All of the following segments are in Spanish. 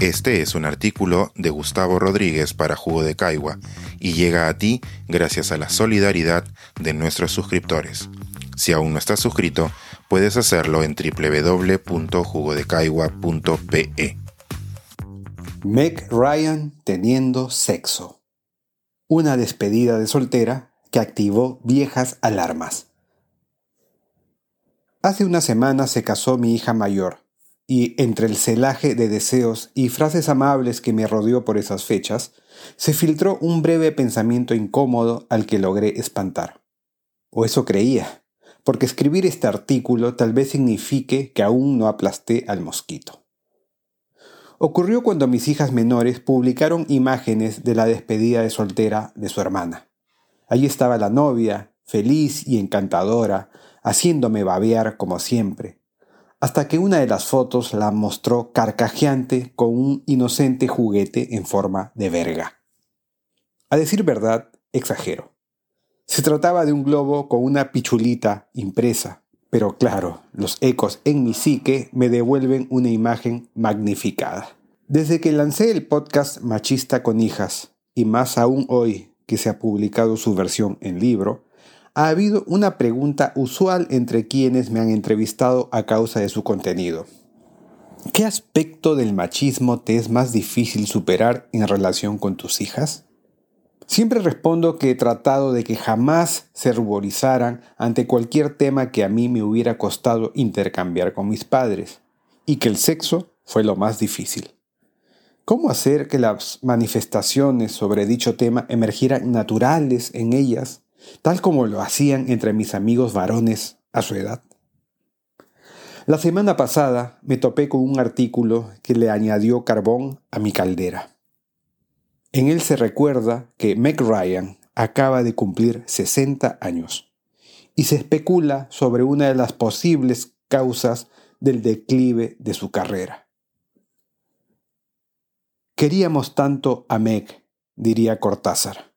Este es un artículo de Gustavo Rodríguez para Jugo de Caigua y llega a ti gracias a la solidaridad de nuestros suscriptores. Si aún no estás suscrito, puedes hacerlo en www.jugodecaigua.pe. Meg Ryan teniendo sexo. Una despedida de soltera que activó viejas alarmas. Hace una semana se casó mi hija mayor, y entre el celaje de deseos y frases amables que me rodeó por esas fechas, se filtró un breve pensamiento incómodo al que logré espantar. O eso creía, porque escribir este artículo tal vez signifique que aún no aplasté al mosquito. Ocurrió cuando mis hijas menores publicaron imágenes de la despedida de soltera de su hermana. Allí estaba la novia, feliz y encantadora, haciéndome babear como siempre, hasta que una de las fotos la mostró carcajeante con un inocente juguete en forma de verga. A decir verdad, exagero. Se trataba de un globo con una pichulita impresa, pero claro, los ecos en mi psique me devuelven una imagen magnificada. Desde que lancé el podcast Machista con hijas, y más aún hoy que se ha publicado su versión en libro, ha habido una pregunta usual entre quienes me han entrevistado a causa de su contenido. ¿Qué aspecto del machismo te es más difícil superar en relación con tus hijas? Siempre respondo que he tratado de que jamás se ruborizaran ante cualquier tema que a mí me hubiera costado intercambiar con mis padres, y que el sexo fue lo más difícil. ¿Cómo hacer que las manifestaciones sobre dicho tema emergieran naturales en ellas tal como lo hacían entre mis amigos varones a su edad. La semana pasada me topé con un artículo que le añadió carbón a mi caldera. En él se recuerda que Meg Ryan acaba de cumplir 60 años y se especula sobre una de las posibles causas del declive de su carrera. Queríamos tanto a Meg, diría Cortázar.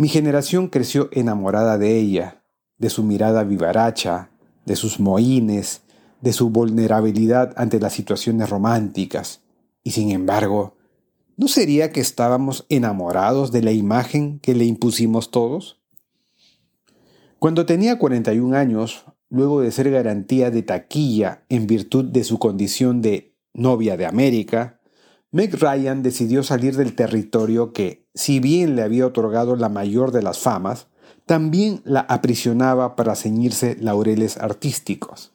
Mi generación creció enamorada de ella, de su mirada vivaracha, de sus mohines, de su vulnerabilidad ante las situaciones románticas. Y sin embargo, ¿no sería que estábamos enamorados de la imagen que le impusimos todos? Cuando tenía 41 años, luego de ser garantía de taquilla en virtud de su condición de novia de América, Meg Ryan decidió salir del territorio que, si bien le había otorgado la mayor de las famas, también la aprisionaba para ceñirse laureles artísticos.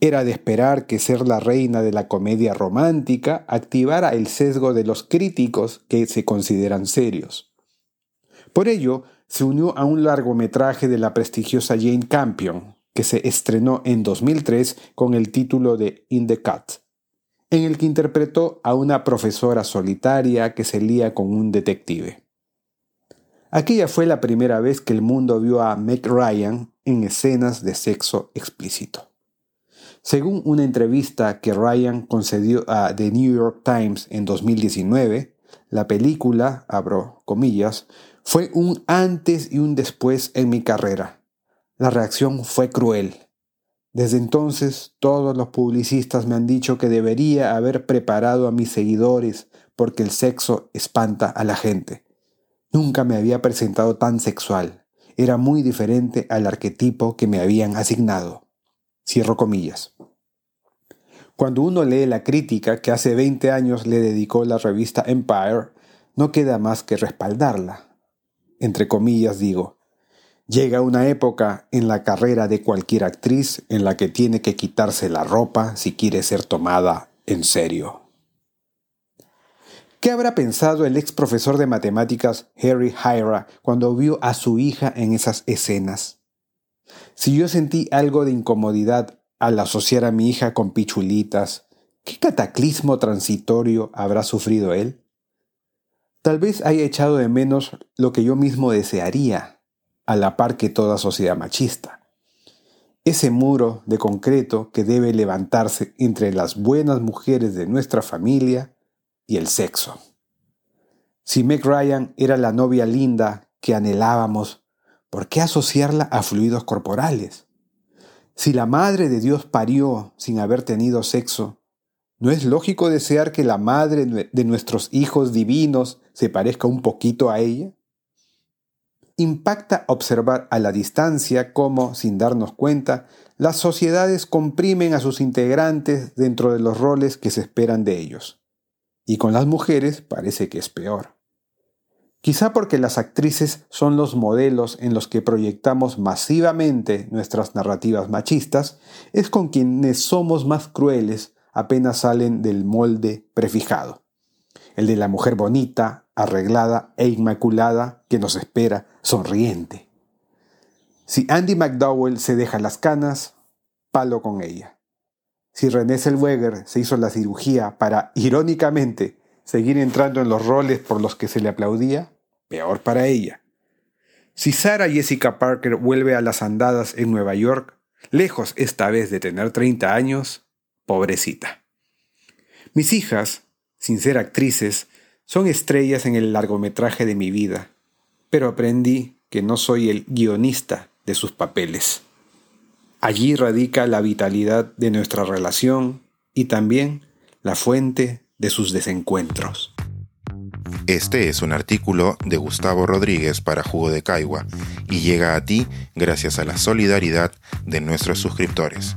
Era de esperar que ser la reina de la comedia romántica activara el sesgo de los críticos que se consideran serios. Por ello, se unió a un largometraje de la prestigiosa Jane Campion, que se estrenó en 2003 con el título de In the Cut en el que interpretó a una profesora solitaria que se lía con un detective. Aquella fue la primera vez que el mundo vio a Meg Ryan en escenas de sexo explícito. Según una entrevista que Ryan concedió a The New York Times en 2019, la película, abro comillas, fue un antes y un después en mi carrera. La reacción fue cruel. Desde entonces todos los publicistas me han dicho que debería haber preparado a mis seguidores porque el sexo espanta a la gente. Nunca me había presentado tan sexual. Era muy diferente al arquetipo que me habían asignado. Cierro comillas. Cuando uno lee la crítica que hace 20 años le dedicó la revista Empire, no queda más que respaldarla. Entre comillas digo, Llega una época en la carrera de cualquier actriz en la que tiene que quitarse la ropa si quiere ser tomada en serio. ¿Qué habrá pensado el ex profesor de matemáticas Harry Hyra cuando vio a su hija en esas escenas? Si yo sentí algo de incomodidad al asociar a mi hija con pichulitas, ¿qué cataclismo transitorio habrá sufrido él? Tal vez haya echado de menos lo que yo mismo desearía, a la par que toda sociedad machista. Ese muro de concreto que debe levantarse entre las buenas mujeres de nuestra familia y el sexo. Si Meg Ryan era la novia linda que anhelábamos, ¿por qué asociarla a fluidos corporales? Si la Madre de Dios parió sin haber tenido sexo, ¿No es lógico desear que la madre de nuestros hijos divinos se parezca un poquito a ella? Impacta observar a la distancia cómo, sin darnos cuenta, las sociedades comprimen a sus integrantes dentro de los roles que se esperan de ellos. Y con las mujeres parece que es peor. Quizá porque las actrices son los modelos en los que proyectamos masivamente nuestras narrativas machistas, es con quienes somos más crueles apenas salen del molde prefijado. El de la mujer bonita, arreglada e inmaculada que nos espera sonriente. Si Andy McDowell se deja las canas, palo con ella. Si René Zellweger se hizo la cirugía para, irónicamente, seguir entrando en los roles por los que se le aplaudía, peor para ella. Si Sarah Jessica Parker vuelve a las andadas en Nueva York, lejos esta vez de tener 30 años, pobrecita. Mis hijas, sin ser actrices, son estrellas en el largometraje de mi vida, pero aprendí que no soy el guionista de sus papeles. Allí radica la vitalidad de nuestra relación y también la fuente de sus desencuentros. Este es un artículo de Gustavo Rodríguez para Jugo de Caigua y llega a ti gracias a la solidaridad de nuestros suscriptores.